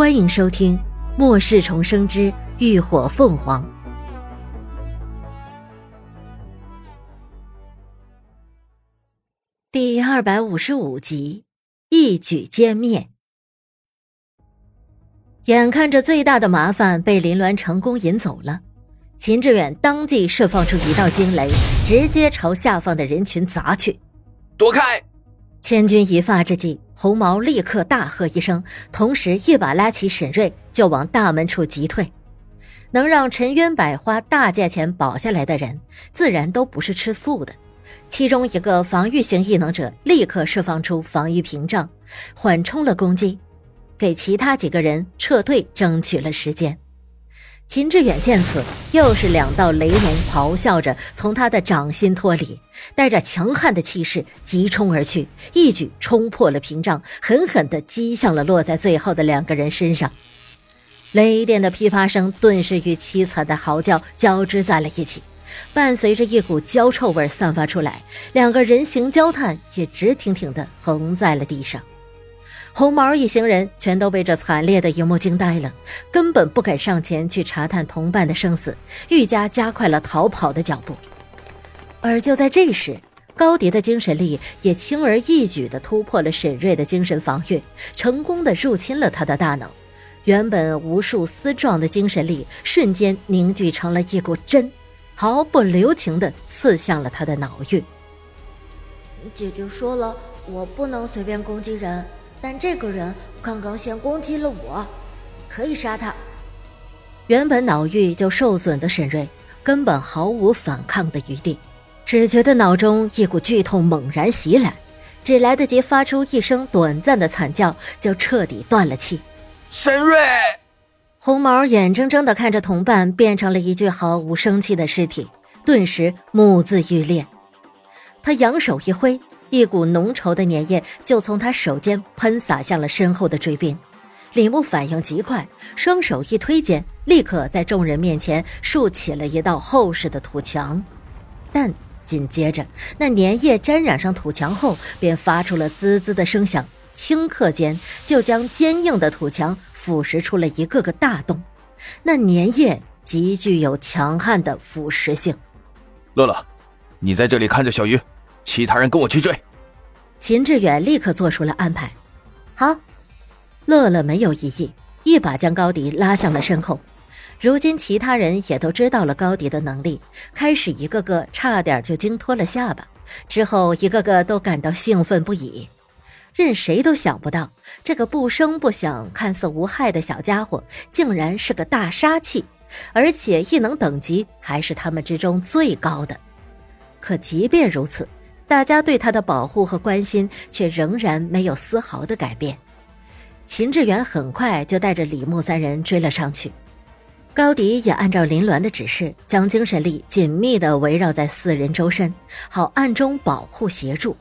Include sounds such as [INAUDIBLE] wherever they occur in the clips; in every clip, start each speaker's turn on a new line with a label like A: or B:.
A: 欢迎收听《末世重生之浴火凤凰》第二百五十五集，一举歼灭。眼看着最大的麻烦被林鸾成功引走了，秦志远当即释放出一道惊雷，直接朝下方的人群砸去。
B: 躲开！
A: 千钧一发之际，红毛立刻大喝一声，同时一把拉起沈瑞就往大门处急退。能让陈渊柏花大价钱保下来的人，自然都不是吃素的。其中一个防御型异能者立刻释放出防御屏障，缓冲了攻击，给其他几个人撤退争取了时间。秦志远见此，又是两道雷龙咆哮着从他的掌心脱离，带着强悍的气势急冲而去，一举冲破了屏障，狠狠地击向了落在最后的两个人身上。雷电的噼啪声顿时与凄惨的嚎叫交织在了一起，伴随着一股焦臭味散发出来，两个人形焦炭也直挺挺地横在了地上。红毛一行人全都被这惨烈的一幕惊呆了，根本不敢上前去查探同伴的生死，愈加加快了逃跑的脚步。而就在这时，高迪的精神力也轻而易举地突破了沈瑞的精神防御，成功地入侵了他的大脑。原本无数丝状的精神力瞬间凝聚成了一股针，毫不留情地刺向了他的脑域。
C: 姐姐说了，我不能随便攻击人。但这个人刚刚先攻击了我，可以杀他。
A: 原本脑域就受损的沈瑞根本毫无反抗的余地，只觉得脑中一股剧痛猛然袭来，只来得及发出一声短暂的惨叫，就彻底断了气。
B: 沈瑞，
A: 红毛眼睁睁的看着同伴变成了一具毫无生气的尸体，顿时目眦欲裂。他扬手一挥。一股浓稠的粘液就从他手间喷洒向了身后的追兵，李牧反应极快，双手一推间，立刻在众人面前竖起了一道厚实的土墙。但紧接着，那粘液沾染上土墙后，便发出了滋滋的声响，顷刻间就将坚硬的土墙腐蚀出了一个个大洞。那粘液极具有强悍的腐蚀性。
B: 乐乐，你在这里看着小鱼。其他人跟我去追。
A: 秦志远立刻做出了安排。好，乐乐没有异议，一把将高迪拉向了身后。如今其他人也都知道了高迪的能力，开始一个个差点就惊脱了下巴，之后一个个都感到兴奋不已。任谁都想不到，这个不声不响、看似无害的小家伙，竟然是个大杀器，而且异能等级还是他们之中最高的。可即便如此。大家对他的保护和关心却仍然没有丝毫的改变。秦志远很快就带着李牧三人追了上去，高迪也按照林鸾的指示，将精神力紧密地围绕在四人周身，好暗中保护协助。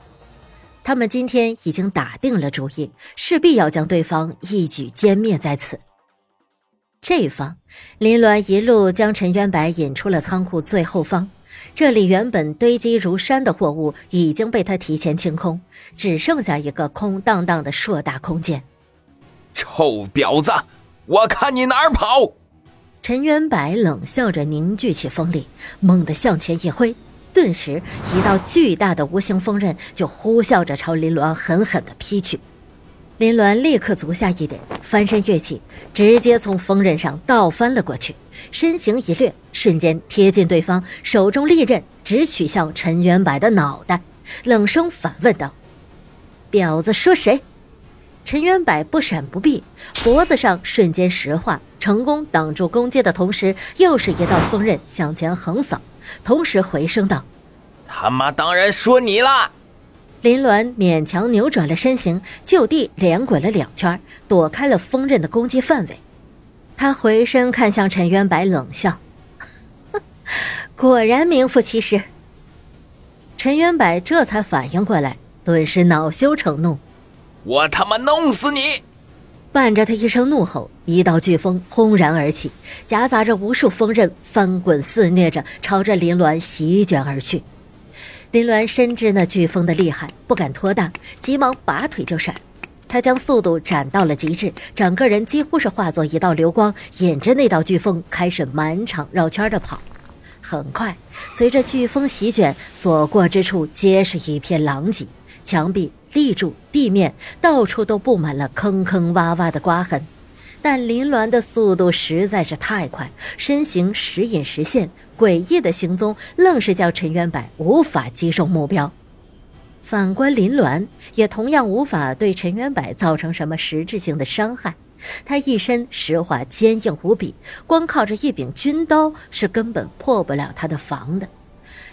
A: 他们今天已经打定了主意，势必要将对方一举歼灭在此。这方，林鸾一路将陈渊白引出了仓库最后方。这里原本堆积如山的货物已经被他提前清空，只剩下一个空荡荡的硕大空间。
B: 臭婊子，我看你哪儿跑！
A: 陈元柏冷笑着凝聚起风力，猛地向前一挥，顿时一道巨大的无形风刃就呼啸着朝林鸾狠狠地劈去。林鸾立刻足下一点，翻身跃起，直接从风刃上倒翻了过去，身形一掠，瞬间贴近对方，手中利刃直取向陈元柏的脑袋，冷声反问道：“婊子说谁？”陈元柏不闪不避，脖子上瞬间石化，成功挡住攻击的同时，又是一道锋刃向前横扫，同时回声道：“
B: 他妈当然说你啦。”
A: 林鸾勉强扭转了身形，就地连滚了两圈，躲开了锋刃的攻击范围。他回身看向陈元白，冷笑：“ [LAUGHS] 果然名副其实。”陈元柏这才反应过来，顿时恼羞成怒：“
B: 我他妈弄死你！”
A: 伴着他一声怒吼，一道飓风轰然而起，夹杂着无数风刃翻滚肆虐着，朝着林鸾席卷而去。林鸾深知那飓风的厉害，不敢拖大，急忙拔腿就闪。他将速度斩到了极致，整个人几乎是化作一道流光，引着那道飓风开始满场绕圈的跑。很快，随着飓风席卷，所过之处皆是一片狼藉，墙壁、立柱、地面到处都布满了坑坑洼洼的刮痕。但林鸾的速度实在是太快，身形时隐时现，诡异的行踪愣是叫陈元柏无法击中目标。反观林鸾，也同样无法对陈元柏造成什么实质性的伤害。他一身石化坚硬无比，光靠着一柄军刀是根本破不了他的防的。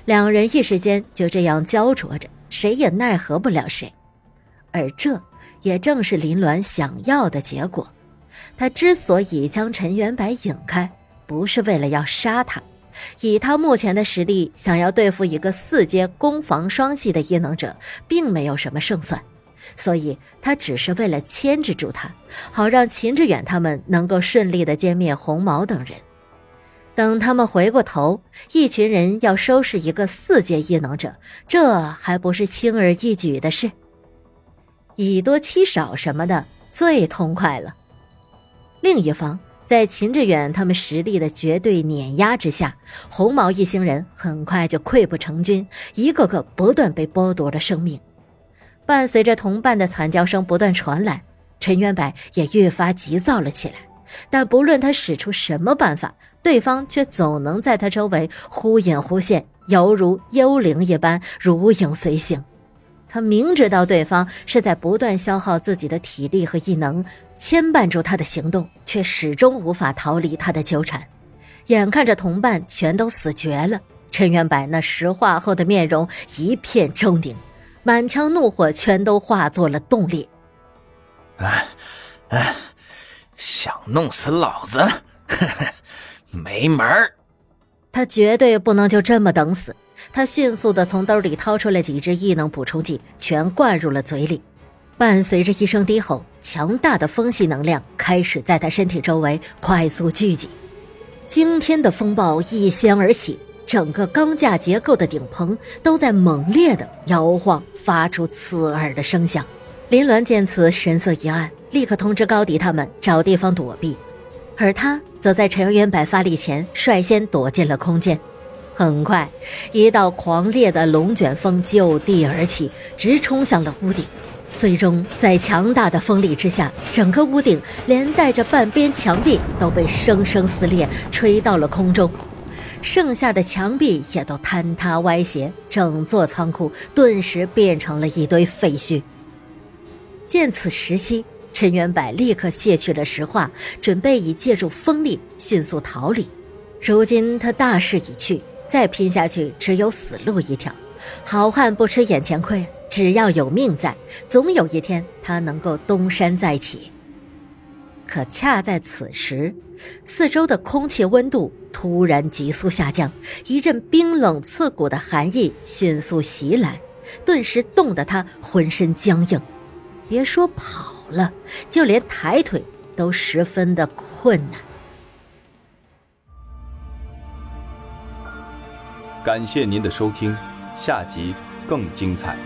A: 两人一时间就这样焦灼着，谁也奈何不了谁。而这也正是林鸾想要的结果。他之所以将陈元白引开，不是为了要杀他。以他目前的实力，想要对付一个四阶攻防双系的异能者，并没有什么胜算。所以，他只是为了牵制住他，好让秦志远他们能够顺利的歼灭红毛等人。等他们回过头，一群人要收拾一个四阶异能者，这还不是轻而易举的事？以多欺少什么的，最痛快了。另一方，在秦志远他们实力的绝对碾压之下，红毛一行人很快就溃不成军，一个个不断被剥夺了生命。伴随着同伴的惨叫声不断传来，陈元柏也越发急躁了起来。但不论他使出什么办法，对方却总能在他周围忽隐忽现，犹如幽灵一般如影随形。他明知道对方是在不断消耗自己的体力和异能，牵绊住他的行动，却始终无法逃离他的纠缠。眼看着同伴全都死绝了，陈元柏那石化后的面容一片狰狞。满腔怒火全都化作了动力。
B: 哎，哎，想弄死老子，[LAUGHS] 没门儿！
A: 他绝对不能就这么等死。他迅速的从兜里掏出了几支异能补充剂，全灌入了嘴里。伴随着一声低吼，强大的风系能量开始在他身体周围快速聚集，惊天的风暴一掀而起。整个钢架结构的顶棚都在猛烈的摇晃，发出刺耳的声响。林鸾见此，神色一暗，立刻通知高迪他们找地方躲避，而他则在陈元柏发力前率先躲进了空间。很快，一道狂烈的龙卷风就地而起，直冲向了屋顶。最终，在强大的风力之下，整个屋顶连带着半边墙壁都被生生撕裂，吹到了空中。剩下的墙壁也都坍塌歪斜，整座仓库顿时变成了一堆废墟。见此时机，陈元柏立刻卸去了石化，准备以借助风力迅速逃离。如今他大势已去，再拼下去只有死路一条。好汉不吃眼前亏，只要有命在，总有一天他能够东山再起。可恰在此时，四周的空气温度突然急速下降，一阵冰冷刺骨的寒意迅速袭来，顿时冻得他浑身僵硬。别说跑了，就连抬腿都十分的困难。
D: 感谢您的收听，下集更精彩。